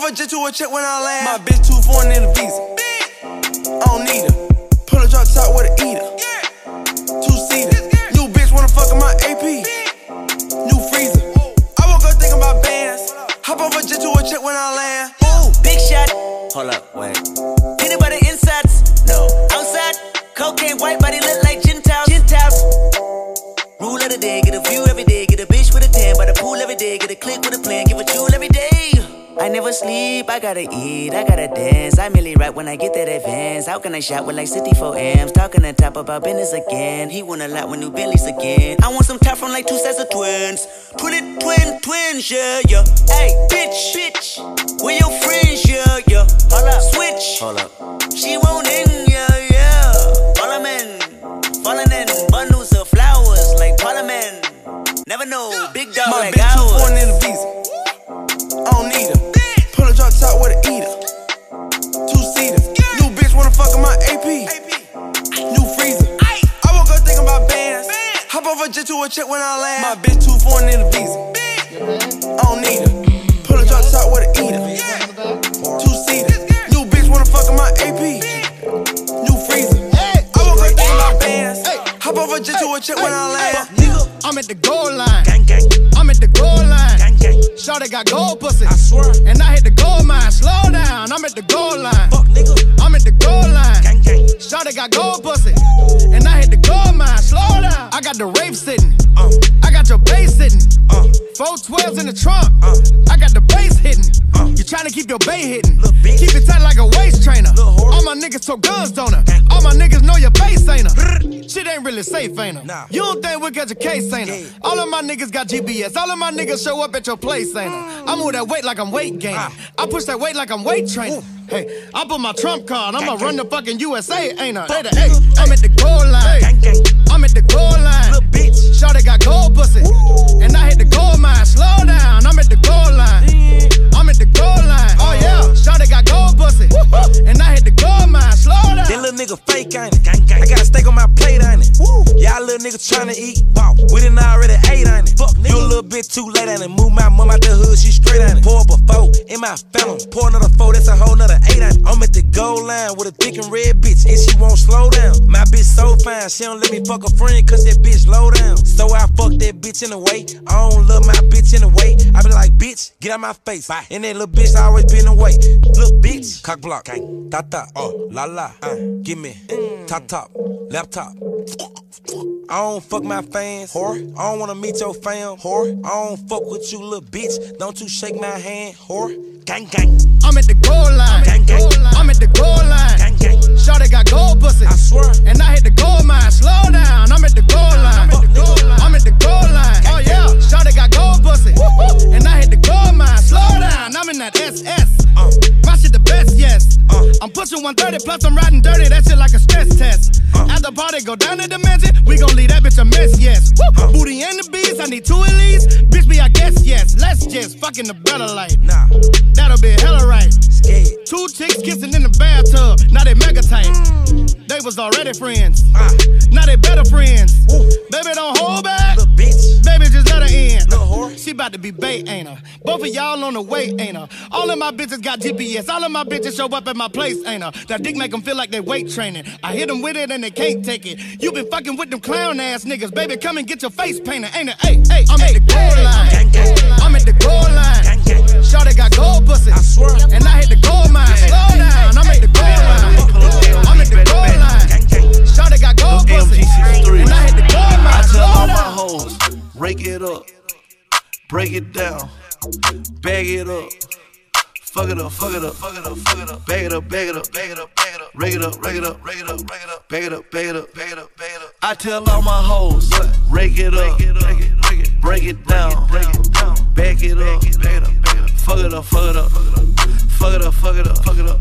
off her just to a check when I laugh. My bitch too foreign in a visa. I don't need her. Pull a drop top with a eater. smoking a shot with like 64 M's. Talking on top about business again. He won a lot with new Bentleys again. I want some top from like two sets of twins. Twin, twin, twins, yeah, yeah. Hey, bitch, bitch. Where your friends, yeah, yeah. Hold up, switch. Hold up. She won't in, yeah, yeah. Parliament, falling in bundles of flowers like Parliament. Never know, big dog My like bitch ours. Born in the visa. I don't need her. Pull a drop top with a eater. Hop off a jet to a check when I land. My bitch too foreign in a visa. I don't need her. Pull a drop top with a eater. Two seater. New bitch wanna fuck in my AP. New freezer. I walk right through my bands. Hop off over just to a check when I land. Nigga, I'm at the goal line. Gang, gang. I'm at the goal line. Gang, gang. Shawty got gold pussy. I swear. And I hit the gold mine. Slow down. I'm at the goal line. Fuck, nigga. I'm at the goal line. Gang, gang. Shawty got gold pussy got the rape sitting. I got your bass sitting. Four twelves in the trunk. I got the bass hitting. You tryna keep your bay hitting. Keep it tight like a waist trainer. All my niggas took guns, don't her? All my niggas know your base ain't her. Shit ain't really safe, ain't her? You don't think we got your case, ain't her? All of my niggas got GPS. All of my niggas show up at your place, ain't her? I move that weight like I'm weight gaining. I push that weight like I'm weight training. Hey, I put my trump card. I'ma run the fucking USA, ain't I? The hey, I'm at the goal line. I'm at the goal line. Little got gold pussy. And I hit the gold mine. Slow down. I'm at the goal line. I'm at the goal line. Oh yeah. Shawty got gold pussy. And I hit the gold mine. Slow down. That little nigga fake, ain't it? I got a steak on my plate, ain't it? Woo. Y'all little niggas tryna eat. Wow. We done already ate, ain't it? Fuck, you a little bit too late, ain't it? Move my mom out the hood, she straight, ain't it? Pour up a four in my phantom. Pour another four, that's a whole nother eight, ain't it? I'm at the goal line with a thick and red bitch, and she won't slow down. My bitch so fine, she don't let me fuck a friend, cause that bitch low down. So I fuck that bitch in the way. I don't love my bitch in the way. I be like, bitch, get out my face. Bye. And that little bitch always been away. Look, bitch, cock block, gang, ta ta, oh, la la, uh, give me, top top, laptop. I don't fuck my fans, whore. I don't wanna meet your fam, whore. I don't fuck with you, little bitch. Don't you shake my hand, whore. Gang gang. I'm at the goal line. Gang gang. I'm at the goal line. Gang gang. Shawty got gold pussy. I swear. And I hit the gold mine. Slow down. I'm at the goal line. I'm at the goal line. Oh yeah. Shawty got gold pussy. And I hit the gold mine. Slow down. I'm in that SS. Uh. My shit the best, yes. I'm pushing 130 plus I'm riding dirty. That shit like a stress test. At the party go down to the mansion, we gon' leave that bitch a mess, yes. Woo. Booty and the beats, I need two at least. Bitch be I guess yes. Let's just fucking the better light. Nah. That'll be hella right. Two chicks kissing in the bathtub. Now they mega tight. They was already friends. Uh. Now they better friends. Baby, don't hold back. Little bitch. Baby, just let her in. Whore. She about to be bait, ain't her? Both of y'all on the way, ain't her? All of my bitches got GPS. All of my bitches show up at my place, ain't her? That dick make them feel like they weight training. I hit them with it and they can't take it. You been fucking with them clown ass niggas. Baby, come and get your face painted, ain't it? Hey, hey, I'm at the goal line. I'm at the goal line. Shawty got gold pussy. I swear. And I hit the gold mine. Slow down. I'm at the goal line. I'm at the goal line. Shawty got gold pussy. And I hit the gold mine. I tell all my hoes, rake it up, break it down, bag it up. Fuck it up, fuck it up, fuck it up, fuck it up, bag it up, bag it up, bag it up, bag it up, rake it up, rake it up, rake it up, rake it up, bag it up, bag it up, bag it up, bag it up. I tell all my hoes, rake it up, break it down, bag it up, fuck it up, fuck it up, fuck it up, fuck it up, fuck it up. Fuck it up,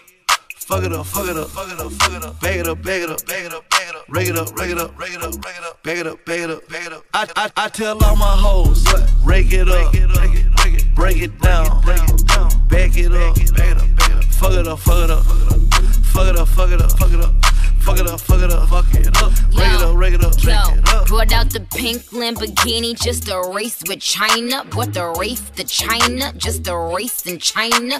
Fuck it up, fuck it up, fuck it up, fuck it up. Bag it up, bag it up, bag it up, bag it up. Rag it up, rag it up, rag it up, rag it up. Bag it up, bag it up, bag it up. I, I, I tell all my hoes, rake it up, break it down, back it up, fuck it up, fuck it up, fuck it up, fuck it up, fuck it up. Fuck it up, fuck it up, fuck it up. Break it up, break it up, break it up. Brought out the pink Lamborghini just a race with China. What the race The China just a race in China.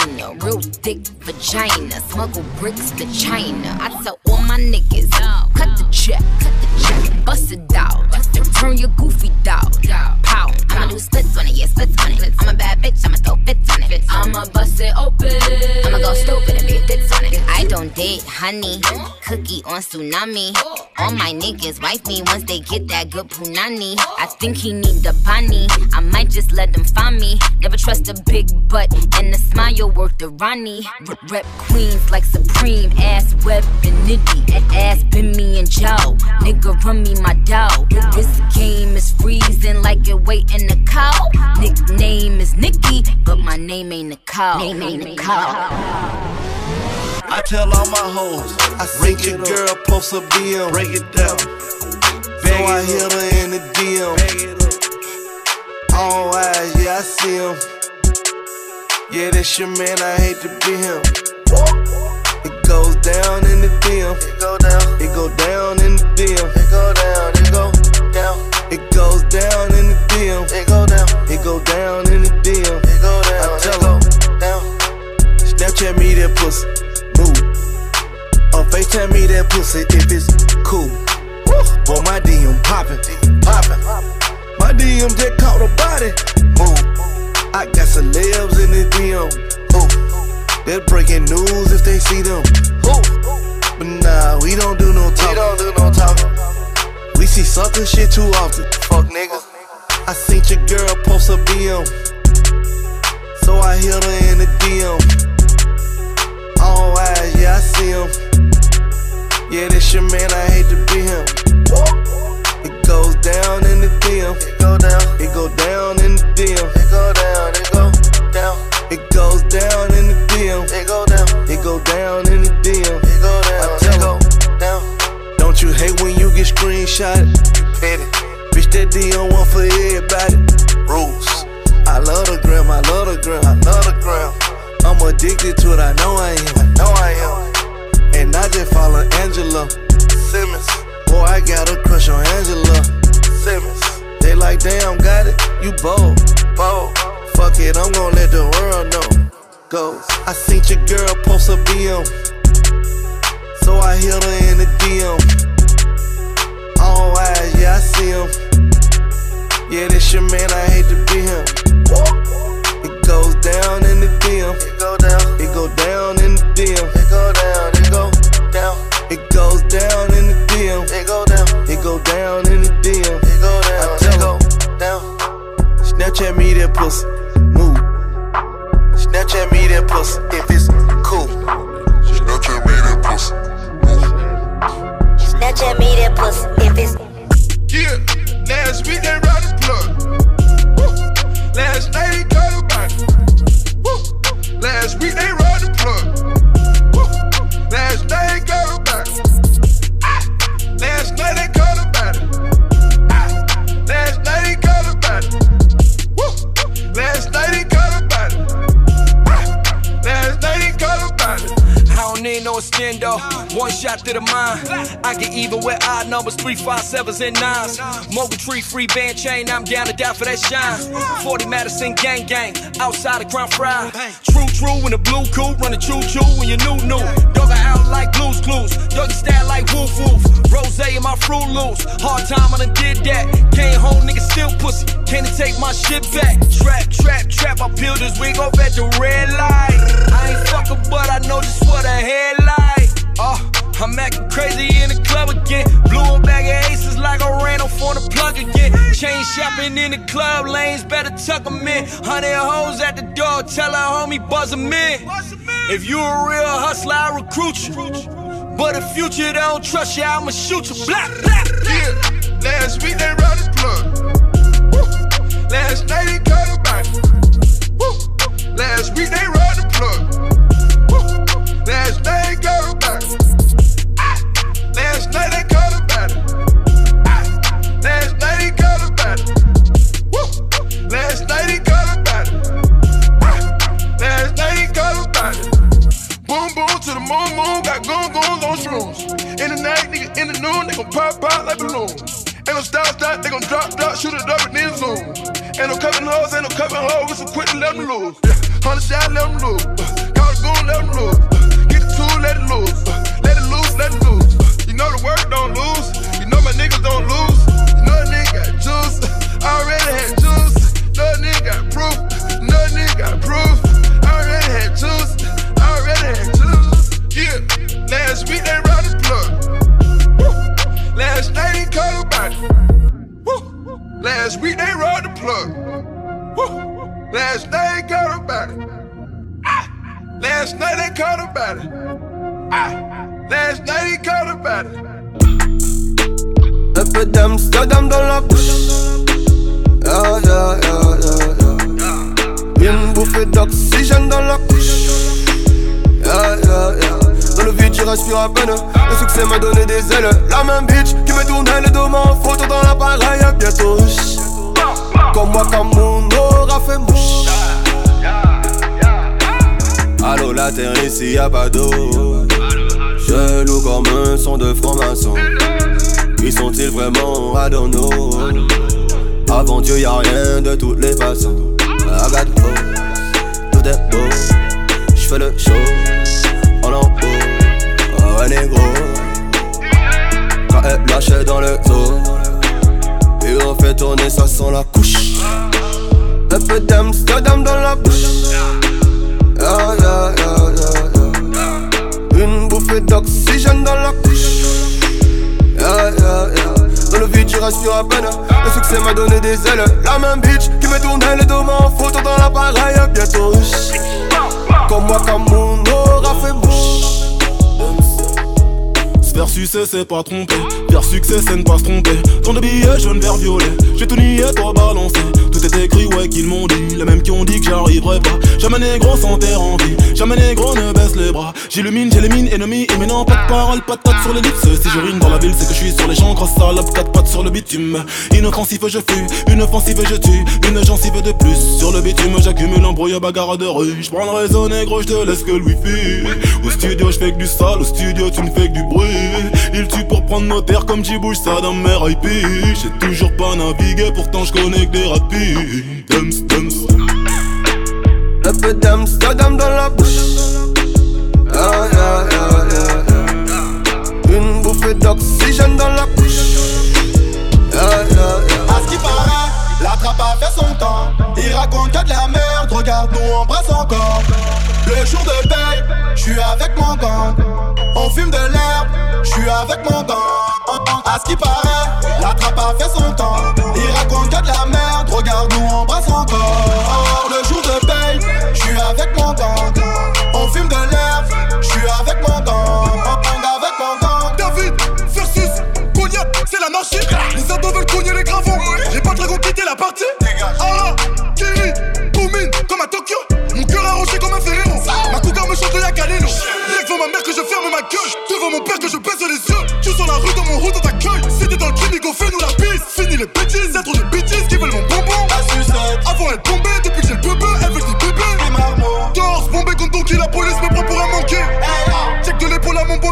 Thick vagina, smuggle bricks to China. I tell all my niggas, cut the check, cut the check, bust it out, turn your goofy dog. Pow, I'ma do splits on it, yeah, splits on it. I'm a bad bitch, I'ma throw fits on it. I'ma bust it open, go stupid and be fits on it. I don't date honey. Cookie on tsunami. All my niggas wife me once they get that good punani. I think he need the bunny. I might just let them find me. Never trust a big butt and a smile worth the Ronnie. Rep queens like Supreme, ass web and nitty. Ass been me and Joe. Nigga run me my dough. This game is freezing like it wait in the cow. Nickname is Nikki, but my name ain't Nicole. Name ain't Nicole. I tell all my hoes, I seen your girl post a DM, break it down. So I hit her in the DM. All eyes, yeah, I see him. Yeah, that's your man, I hate to be him. It goes down in the DM. It go down. It go down in the DM. It go down. It go down. It goes down in the DM. It go down. It go down in the DM. Snapchat me that pussy. Move. Or FaceTime me that pussy if it's cool. Boy, my DM poppin', poppin'. My DM just caught a body. Move. I got celebs in the DM. Ooh. They're breaking news if they see them. But nah, we don't do no talking. We don't do no talking. We see sucker shit too often. Fuck niggas. I seen your girl post a BM. So I hit her in the DM. All eyes, yeah, I see him. Yeah, this your man, I hate to be him. It goes down in the DM. It go down. It go down in the DM. It go down. It go down. It goes down in the DM. It go down. It go down in the DM. It go down. I tell her, down. Don't you hate when you get screenshotted? Bitch, that DM one for everybody. Sevens, and nines. Mogul tree, free band chain. I'm down to die for that shine. 40 Madison gang gang. Outside of Crown Fry. True, true, in the blue cool. Running choo choo when you new new. Dog out like blues clues. Doggy style like woof woof. Rose in my fruit loose. Hard time, I done did that. Came home, nigga still pussy. Can't take my shit back. Trap, trap, trap. I peeled this wig off at the red light. I ain't fucking, but I know just what a headlight. Oh, I'm acting crazy in the club again. Blew a bag of aces like I ran off on the plug again. Chain shopping in the club lanes, better tuck 'em in. Hundred hoes at the door, tell her homie buzz 'em in. If you a real hustler, I recruit you. But if future don't trust you, I'ma shoot you. Blah, blah, Yeah, last week they ride the plug. Last night they got a body. Last week they ride the plug. Got goons on shrooms. In the night, nigga, in the noon, they gon' pop out like balloons. Ain't no stop stop, they gon' drop drop, shoot it up and then zoom. Ain't no cutting hoes, ain't no cutting hoes, we some quit and let them loose. Yeah. Hundred shot, let them loose. Uh, Call the goon, let them loose. Get the tool, let it loose. Let it loose, let it loose. You know the work don't lose. Week they rode the plug. Woo. Last night they got about it. Ah. Last night they caught about it. Ah. Last night they caught about it. D'Amsterdam dans la bouche. Yeah, yeah, yeah, yeah, yeah. Une bouffée d'oxygène dans la couche. Yeah, yeah, yeah. Dans le vide, je respire à peine. Le succès m'a donné des ailes. La même bitch qui me tournait deux mains en photo dans l'appareil. Bientôt. Comme moi, comme mon aura fait mouche. Allô, la terre ici, y'a pas d'eau. Je loue comme un son de franc-maçon. Qui sont-ils vraiment know. Avant Dieu, y'a rien de toutes les façons. Got hope, tout est beau. J'fais le show, en haut. Oh, ouais, négro. Quand elle lâche dans le dos. Et on fait tourner, ça sent la le. Le succès m'a donné des ailes. La même bitch qui me tournait deux mains en photo dans l'appareil. Bientôt. Comme moi, comme mon aura fait mouche. Se faire c'est pas tromper. Faire succès, c'est ne pas se tromper. Tant de billets jaune, vert, violet. J'ai tout nié, toi balancé. Tout est écrit, ouais, qu'ils m'ont dit. Les mêmes qui ont dit que j'arriverai pas. Jamais négro sans terre en vie. Jamais négro ne baisse les bras. J'illumine, j'élimine, ennemi. Et maintenant, pas de parole, pas de tête sur l'ellipse. Si je rime dans la ville, c'est que je suis sur les champs. Grosse salope, quatre pattes sur le bitume. Inoffensif, je fuis. Une offensive, je tue. Une gencive de plus. Sur le bitume, j'accumule un brouillard bagarre de rue. J'prends le réseau négro, j'te laisse que le wifi. Au studio, j'fais que du sale. Au studio, tu ne fais que du bruit. Il tue pour prendre nos terres comme j'y bouge ça dans mes IP. J'ai toujours pas navigué, pourtant je connais que des rapides. Dums, peu d'Amsterdam dans la bouche. Yeah, yeah, yeah, yeah, yeah. Une bouffée d'oxygène dans la couche. Yeah, yeah, yeah. À ce qui paraît, la trappe a fait son temps. Il raconte que de la merde, regarde nous on brasse encore. Le jour de paye, je suis avec mon gang. On fume de l'herbe, je suis avec mon gang. À ce qui paraît, la trappe a fait son temps. De la merde, regarde nous on brasse encore.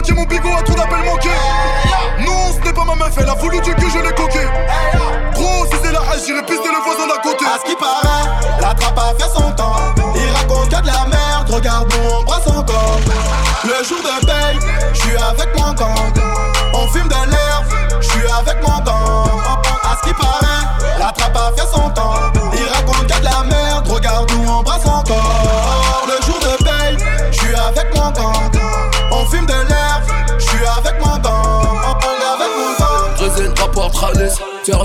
À mon bigot a trop d'appels manqués. Non, ce n'est pas ma meuf, elle a voulu Dieu que je l'ai coqué. Gros, si c'est la hache, j'irai pister le voisin d'à côté. À ce qui paraît, la trappe a fait son temps. Il raconte que de la merde, regarde on brasse encore. Le jour de paye, je suis avec mon gang.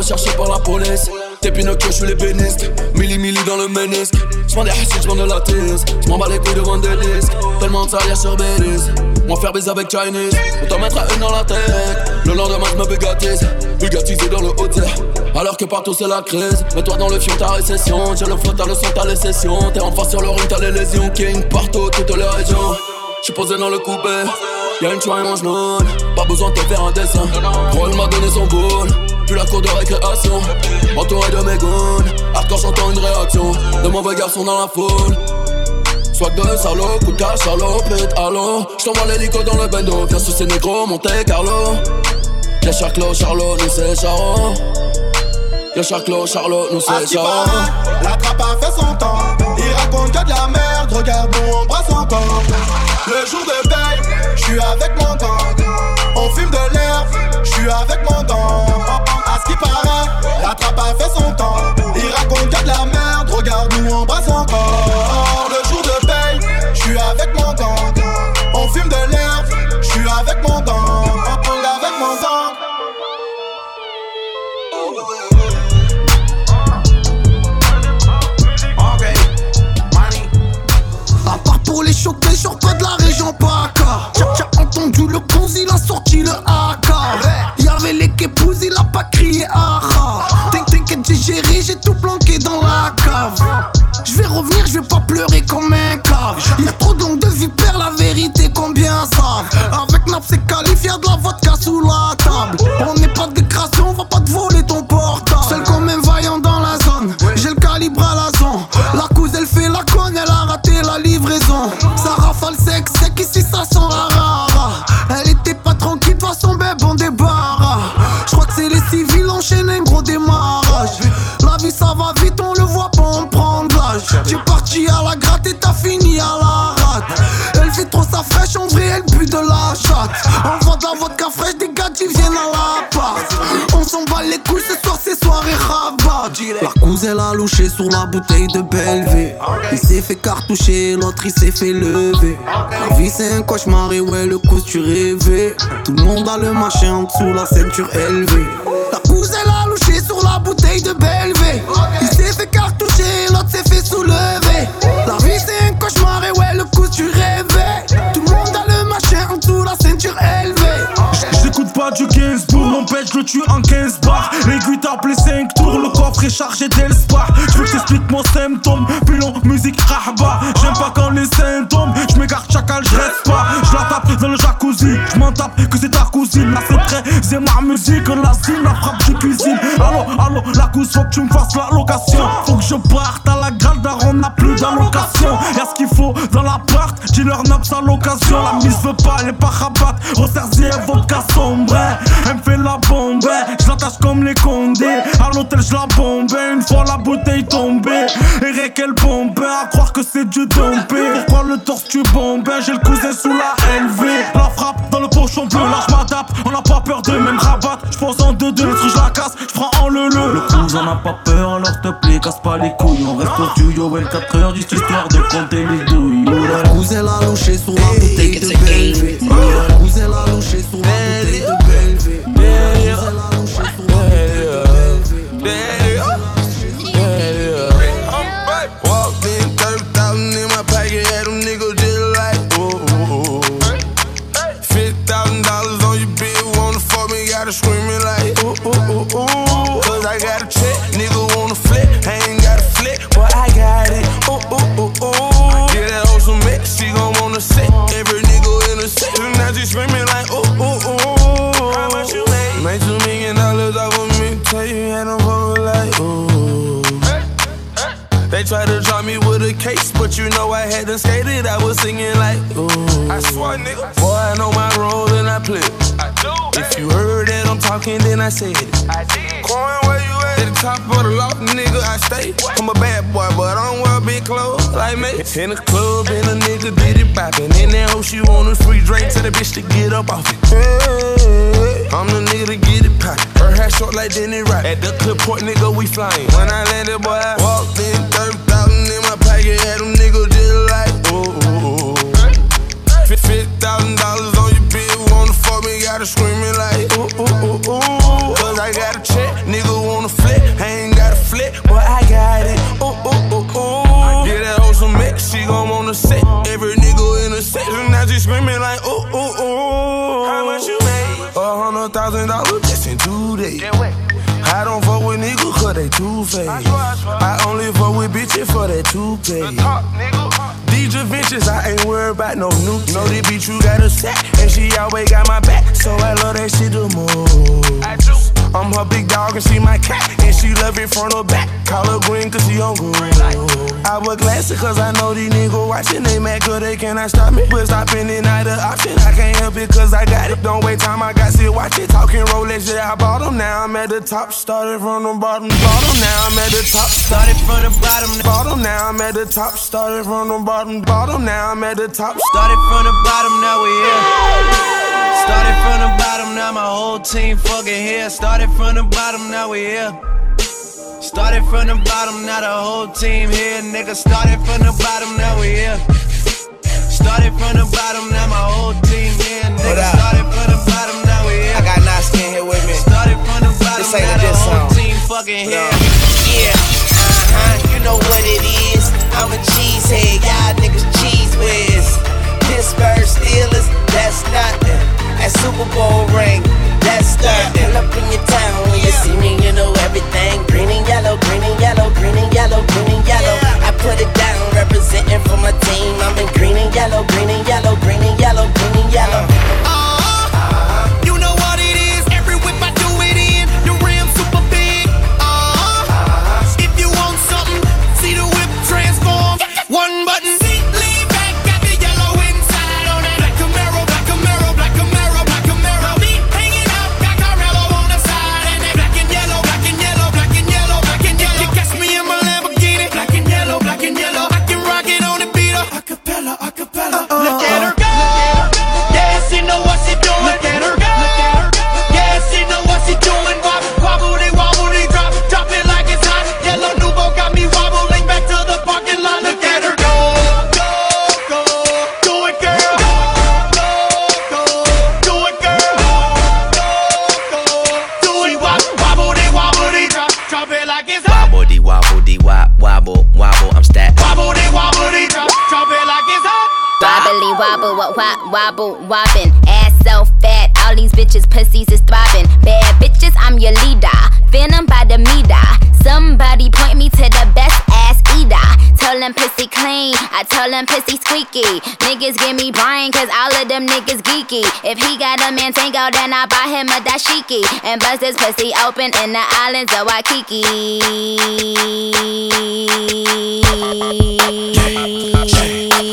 Recherché par la police. T'es Pinocchio, je suis les bénisques. Milli milli dans le ménisque. J'prends des hassises, j'prends de la tise. J'm'en bats les couilles devant des disques. Tellement de salière sur Belize. Moi faire baiser avec Chinese. Autant mettre une dans la tête. Le lendemain, j'me bugatise. Bugatisé dans le haut Alors que partout c'est la crise. Mets-toi dans le fion, ta récession. J'ai le flot, t'as le son, t'as les sessions. T'es en face sur le ring, t'as les lésions. King partout, toutes les régions. J'suis posé dans le coupé. Y'a une choix en genou, pas besoin de te faire un dessin. Roll m'a donné son boule, puis la cour de récréation. Entouré de mes goons, hardcore j'entends une réaction. De mauvais garçons dans la foule. Swag de salaud, coup de cash, salopette, allô. J't'envoie l'hélico dans le bendo, viens sous ces négros, Monte Carlo. Y'a Charclo, Charlot, nous c'est Charo. Y'a Charclo, Charlot, nous c'est qui Charo. paraît, la trappe a fait son temps. Il raconte que de la merde, regarde nous on brasse encore. Le jour de paye, je suis avec mon gang. On fume de l'herbe, plus avec mon dent. À ce qui paraît, la trappe a fait son temps. Il raconte que de la merde, regarde nous embrasse encore. Le jour de paye, je suis avec mon gang. On fume de l'herbe, je suis avec mon gang. Avec mon gang. pour les choquer, genre pas de la région PACA. Tcha, tcha, entendu le cons, il a sorti le A crier aha. T'in- T'inquiète, j'ai géré, j'ai tout planqué dans la cave. Je vais revenir, je vais pas pleurer comme un cave. Y'a trop de langues de vipère, la vérité, combien savent? Avec Nap, c'est qualifié, de la vodka sous la table. On n'est pas La cousine a louché sur la bouteille de Bellevue. Il s'est fait cartoucher, l'autre il s'est fait lever. La vie c'est un cauchemar et ouais le coup tu rêvais. Tout le monde a le machin en dessous, la ceinture élevée. La cousine a louché sur la bouteille de Bellevue. Il s'est fait cartoucher, l'autre s'est fait soulever. La vie c'est un cauchemar et ouais le coup tu rêvais. Tout le monde a le machin en dessous, la ceinture élevée. J'écoute pas du Gainsbourg, mon père je le tue en 15 bars. L'aiguille les 5 tours, le coffre est chargé d'Elspar. Je veux que t'expliques mon symptôme, pilon, musique, rahba. J'aime pas quand les symptômes, je m'écarte chacal, je reste pas. Je la tape dans le jacuzzi, je m'en tape que c'est ta cousine. Là c'est très, c'est ma musique, la signe, la frappe, je cuisine. Allo, allo, la cousine, faut que tu me fasses la location. Faut que je parte à la grande, on n'a plus d'allocation. Y'a ce qu'il faut dans l'appart, dis-leur nappe à l'occasion. La mise veut pas, elle est pas rabat. Resserzier vodka sombre, elle me fait la bombe. Comme les condés. À l'hôtel, je la bombe. Une fois la bouteille tombée, et qu'elle bombe. À croire que c'est du dompé. Pourquoi le torse tu bombes J'ai le cousin sous la LV. La frappe dans le pochon bleu, là je m'adapte. On n'a pas peur de même rabattre. Je pense en deux deux, le truc je la casse. Je prends en le le. Le cousin n'a pas peur, alors te plaît, casse pas les couilles. On reste au tuyau, elle 4 heures, juste histoire de compter les douilles. La cousine elle a louché sur la bouteille top. Started from the bottom, bottom. Now I'm at the top. Started from the bottom, bottom. Now I'm at the top. Started from the bottom, bottom. Now I'm at the top. Started from the bottom, now we here. Started from the bottom, now my whole team fucking here. Started from the bottom, now we here. Started from the bottom, now the whole team here. Nigga, started from the bottom, now we here. Started from the bottom, now my whole team here. Nigga, started from the bottom, now we here. I got Naskin here with me. This ain't a diss song. team fucking here. Yeah, uh-huh, you know what it is. I'm a cheesehead, y'all niggas cheese whiz. Pittsburgh Steelers, that's nothing. That Super Bowl ring, that's nothing. Pull up in your town when you see me, you know everything. Green and yellow, green and yellow, green and yellow, green and yellow. I put it down, representing for my team. I'm in green and yellow, green and yellow, green and yellow, green and yellow. Wop, wobble, wobbin'. Ass so fat, all these bitches' pussies is throbbing. Bad bitches, I'm your leader. Venom by the meter. Somebody point me to the best ass eater. Tell them pussy clean, I tell them pussy squeaky. Niggas give me brain, cause all of them niggas geeky. If he got a man tango, then I buy him a dashiki. And bust his pussy open in the islands of Waikiki.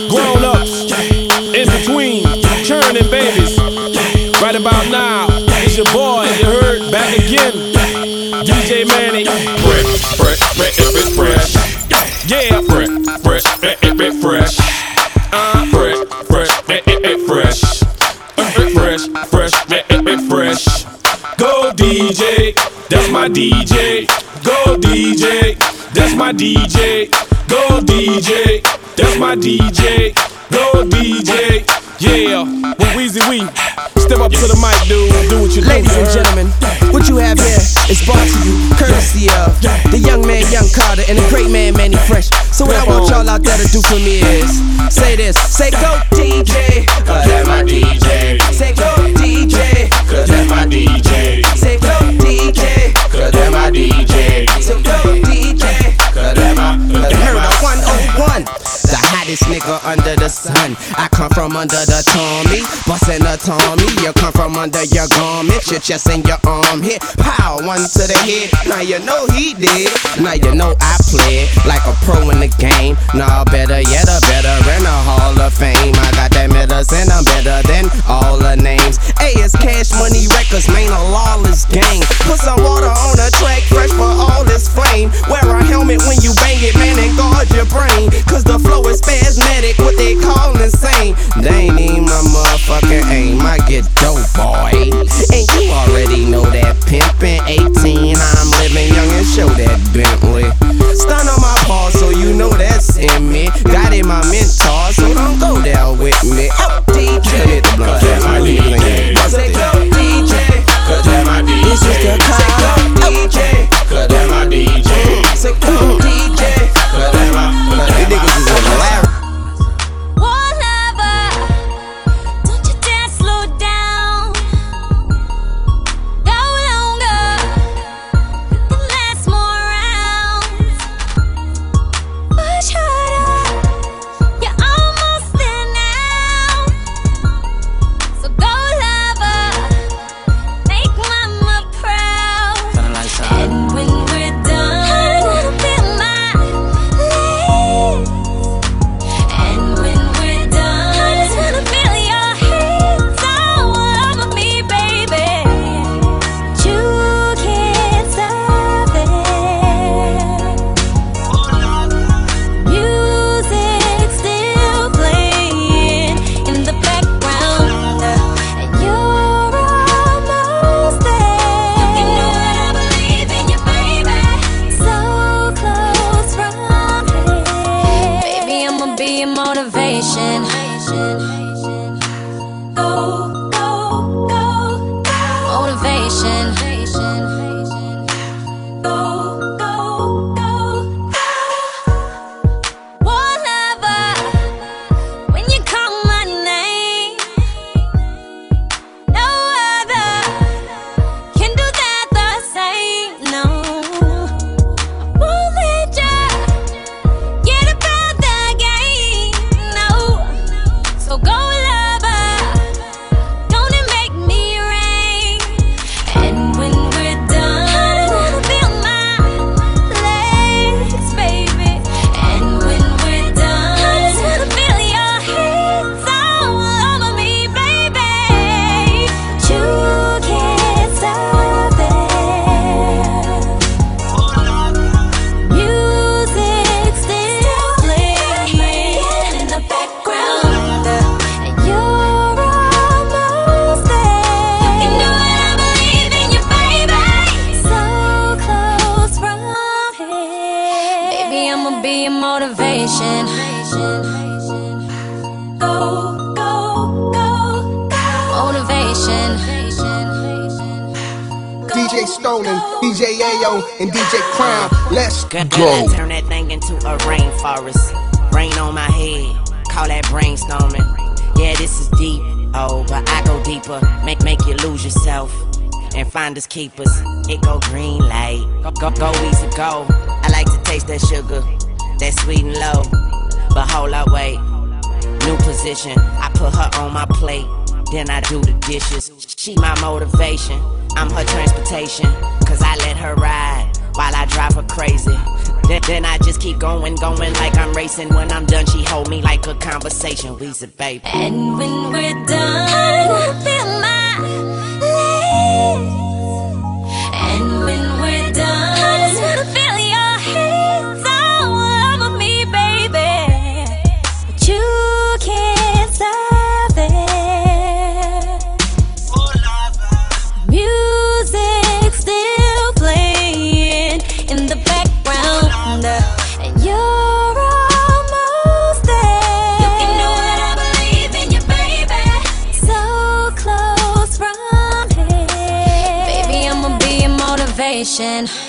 Grown between, killing babies. Right about now, it's your boy, you heard, back again. DJ Manny. Fresh, fresh, fresh, it fresh. Yeah, Fresh, fresh, fresh, it fresh. Uh, brick, brick, it, it fresh. Fresh, fresh, fresh. Go DJ that's my DJ. Go DJ, that's my DJ. Go DJ, that's my DJ. Go DJ, yeah. With Weezy Wee, step up to the mic, dude. Do what you do. Ladies and gentlemen, what you have here is brought to you courtesy of the young man, Young Carter, and the great man, Manny Fresh. So what I want y'all out there to do for me is say this, say go DJ, Cause that's my DJ. say go DJ. so go DJ. Cause that's my, cause You heard that's of my. 101, the hottest nigga under the sun. I come from under the Tommy, bustin' a Tommy. You come from under your garment, your chest and your arm hit. Pow, one to the head. Now you know he did. Now you know I played like a pro in the game. Nah, better yet, a better in the Hall of Fame. I got that medicine, I'm better than all the names. A is Cash Money Records, man, a lawless gang. Put some water on the track, fresh for all this flame. Wear a helmet when you bang it, man, and guard your brain. Cause the flow is spasmodic, what they call insane. They ain't even my motherfucking aim. I get dope, boy. And you already know that pimpin' 18. I'm living young and show that Bentley. Stun on my paw, so you know that's in me. Got in my mentor, so don't go there with me. Oh, DJ, hit the blunt. That's my DJ. Say go DJ. Cause that's my DJ. This is the call. DJ. Cause that's my DJ. Say go DJ. Oh. DJ Ayo, and DJ Crown. Let's go. Turn that thing into a rainforest. Rain on my head, call that brainstorming. Yeah, this is deep. Oh, but I go deeper. Make make you lose yourself. And find us keepers. It go green light. Go, go, go easy, go. I like to taste that sugar, that sweet and low. But hold up, wait. New position. I put her on my plate. Then I do the dishes. She my motivation. I'm her transportation. Cause I let her ride while I drive her crazy. Then, then I just keep going, going like I'm racing. When I'm done, she hold me like a conversation. We said, baby. And when we're done, I feel my legs. attention.